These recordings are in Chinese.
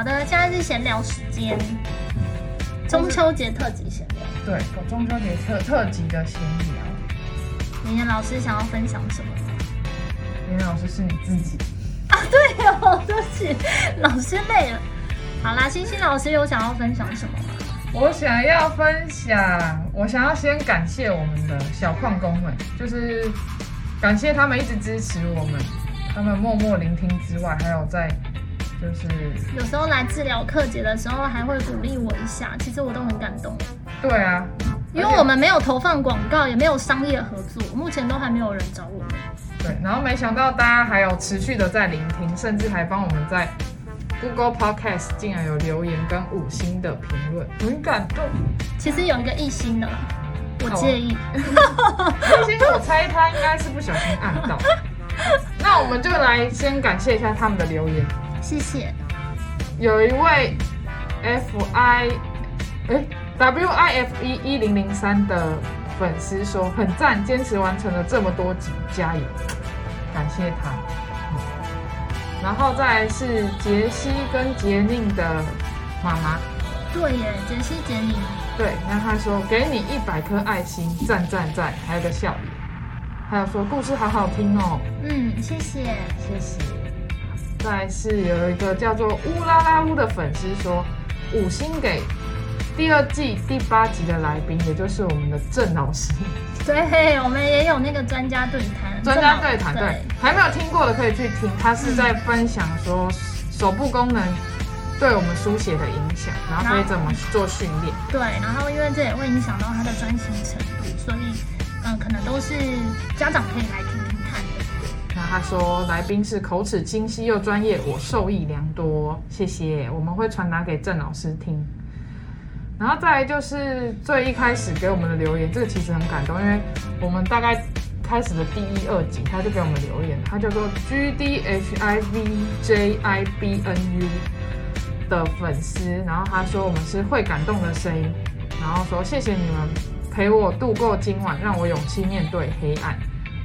好的，现在是闲聊时间，中秋节特辑闲聊。对，中秋节特特辑的闲聊。妍妍老师想要分享什么吗？妍妍老师是你自己，啊，对哦，对不起，老师累了。好啦，星星老师有想要分享什么吗？我想要分享，我想要先感谢我们的小矿工们，就是感谢他们一直支持我们，他们默默聆听之外，还有在就是有时候来治疗课节的时候，还会鼓励我一下，其实我都很感动。对啊，因为我们没有投放广告，也没有商业合作，目前都还没有人找我们。对，然后没想到大家还有持续的在聆听，甚至还帮我们在 Google Podcast 竟然有留言跟五星的评论，很感动。其实有一个一星的啦，我介意。一星我猜他应该是不小心按到。那我们就来先感谢一下他们的留言，谢谢。有一位 F I 哎 W I F E 一零零三的粉丝说很赞，坚持完成了这么多集，加油！感谢他。嗯然后再来是杰西跟杰宁的妈妈，对耶，杰西杰宁，对，那他说给你一百颗爱心，赞赞赞，还有个笑脸，还有说故事好好听哦，嗯，谢谢。谢谢。再是有一个叫做乌拉拉乌的粉丝说五星给第二季第八集的来宾，也就是我们的郑老师。对，我们也有那个专家对谈，专家对谈，对，还没有听过的可以去听，他是在分享说手部功能对我们书写的影响，然后可以怎么做训练。对，然后因为这也会影响到他的专心程度，所以嗯，可能都是家长可以来听听。那他说来宾是口齿清晰又专业，我受益良多，谢谢，我们会传达给郑老师听。然后再就是最一开始给我们的留言，这个其实很感动，因为我们大概开始的第一二集，他就给我们留言，他叫做 G D H I V J I B N U 的粉丝，然后他说我们是会感动的声音，然后说谢谢你们陪我度过今晚，让我勇气面对黑暗。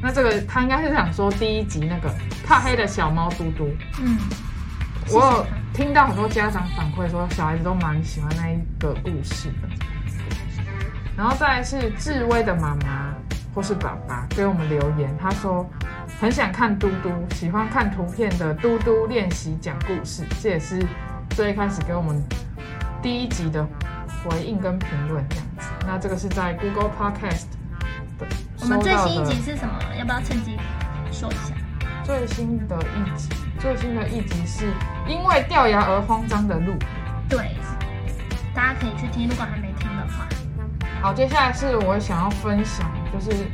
那这个他应该是想说第一集那个怕黑的小猫嘟嘟，嗯，我有听到很多家长反馈说，小孩子都蛮喜欢那一个故事的。然后再来是志威的妈妈或是爸爸给我们留言，他说很想看嘟嘟，喜欢看图片的嘟嘟练习讲故事，这也是最一开始给我们第一集的回应跟评论这样子。那这个是在 Google Podcast 的我们最新一集是什么？要不要趁机说一下？最新的一集，最新的一集是因为掉牙而慌张的路。对，大家可以去听，如果还没听的话。好，接下来是我想要分享，就是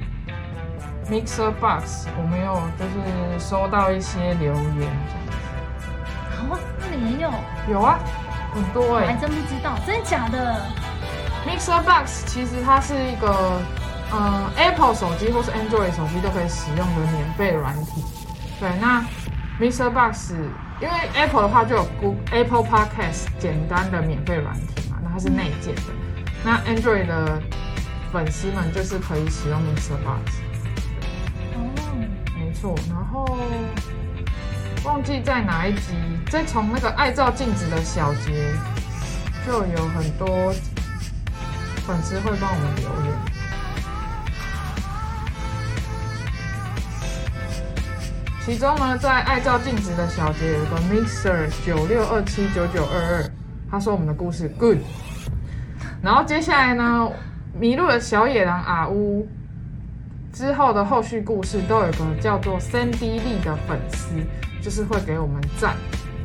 Mixer Box，我们有就是收到一些留言，好、那里也有，有啊，很多我哎、还真不知道，真的假的？Mixer Box 其实它是一个，呃，Apple 手机或是 Android 手机都可以使用的免费软体。对，那 Mixer Box 因为 Apple 的话就有 Google Apple Podcast 简单的免费软体嘛，那它是内建的。那 Android 的粉丝们就是可以使用 Mixer Box。哦，没错，然后忘记在哪一集，再从那个爱照镜子的小节，就有很多粉丝会帮我们留言。其中呢，在爱照镜子的小节有个 Mixer 九六二七九九二二，他说我们的故事 good。然后接下来呢，迷路的小野狼阿乌之后的后续故事都有个叫做 Sandy Lee 的粉丝，就是会给我们赞，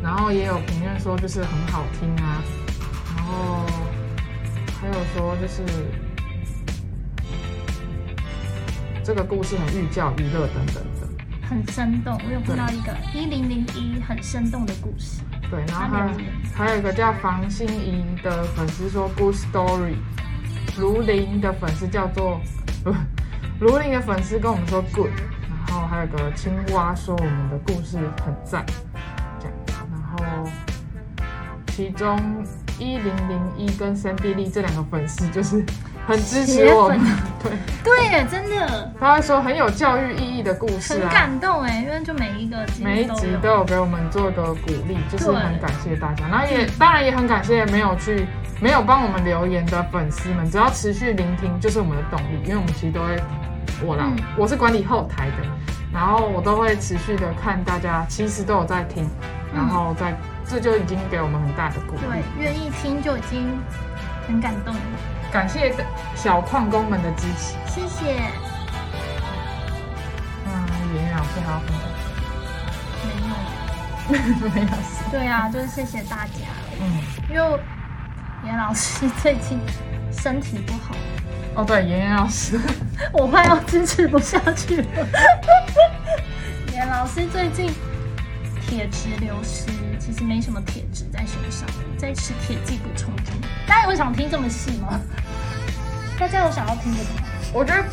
然后也有评论说就是很好听啊，然后还有说就是这个故事很寓教于乐等等的。很生动。我有看到一个一零零一很生动的故事。对，然后还有还有一个叫房心怡的粉丝说 Good Story，卢林的粉丝叫做 卢林的粉丝跟我们说 Good，然后还有个青蛙说我们的故事很赞，这样，然后其中一零零一跟三 D 力这两个粉丝就是很支持我。们铁，对，对耶，真的。他会说很有教育意义的故事很啊。感动哎，因为就每一个每一集都有给我们做个鼓励，就是很感谢大家。然后也当然也很感谢没有去没有帮我们留言的粉丝们，只要持续聆听就是我们的动力，因为我们其实都会我啦，嗯。我是管理后台的，然后我都会持续的看大家其实都有在听，然后在这就已经给我们很大的鼓对励。，愿意听就已经很感动了，感谢小矿工们的支持。谢谢。嗯，妍妍老师还要分没有，享没有事。对啊，就是谢谢大家，嗯，因为严老师最近身体不好，哦对，妍妍老师，我快要支持不下去了。严老师最近铁质流失，其实没什么铁质在身上，在吃铁剂补充中。大家有想听这么细吗？大家有想要听的吗？我觉得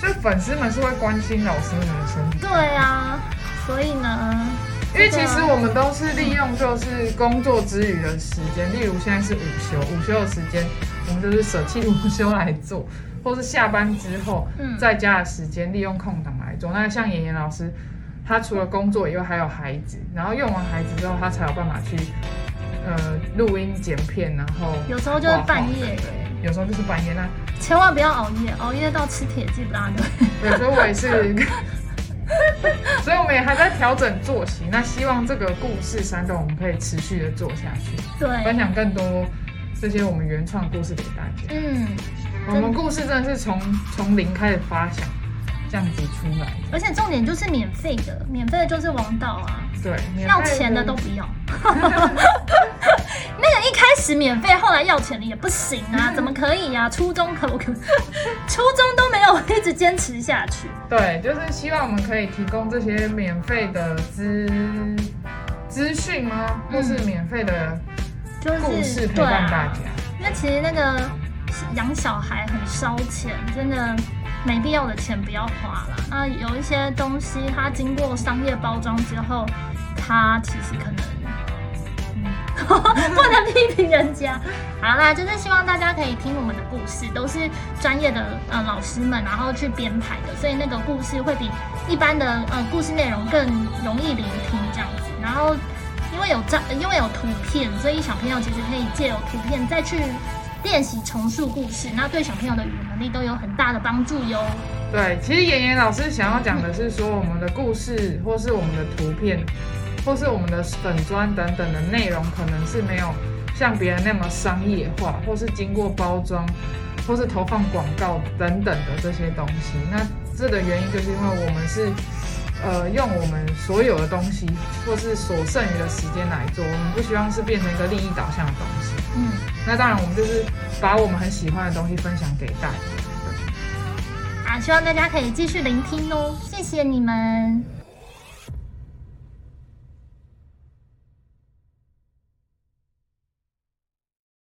就粉丝们是会关心老师们的身体。对啊，所以呢，因为其实我们都是利用就是工作之余的时间，例如现在是午休，午休的时间我们就是舍弃午休来做，或是下班之后嗯在家的时间利用空档来做。那像妍妍老师，她除了工作以外还有孩子，然后用完孩子之后，他才有办法去呃录音剪片，然后有时候就是半夜对有时候就是半夜。那千万不要熬夜，熬夜到吃铁剂不大对。有时候我也是，所以我们也还在调整作息。那希望这个故事山洞我们可以持续的做下去，对分，享更多这些我们原创故事给大家。嗯，我们故事真的是从从零开始发想，这样子出来。而且重点就是免费的，免费的就是王道啊。对，要钱的都不要。那个一开始免费，后来要钱的也不行啊，怎么可以啊？初中可不可？初中都没有一直坚持下去。对，就是希望我们可以提供这些免费的资资讯吗？或是免费的就是故事陪伴大啊，家。因为其实那个养小孩很烧钱，真的没必要的钱不要花了。那有一些东西它经过商业包装之后，它其实可能。嗯 不能批评人家。好啦，就是希望大家可以听我们的故事，都是专业的呃老师们，然后去编排的，所以那个故事会比一般的呃故事内容更容易聆听这样子。然后因为有照，因为有图片，所以小朋友其实可以借由图片再去练习重述故事，那对小朋友的语言能力都有很大的帮助哟。对，其实妍妍老师想要讲的是说，我们的故事或是我们的图片，或是我们的粉砖等等的内容，可能是没有像别人那么商业化，或是经过包装，或是投放广告等等的这些东西。那这的原因就是因为我们是。呃，用我们所有的东西，或是所剩余的时间来做，我们不希望是变成一个利益导向的东西。嗯，那当然，我们就是把我们很喜欢的东西分享给大家。啊，希望大家可以继续聆听哦，谢谢你们。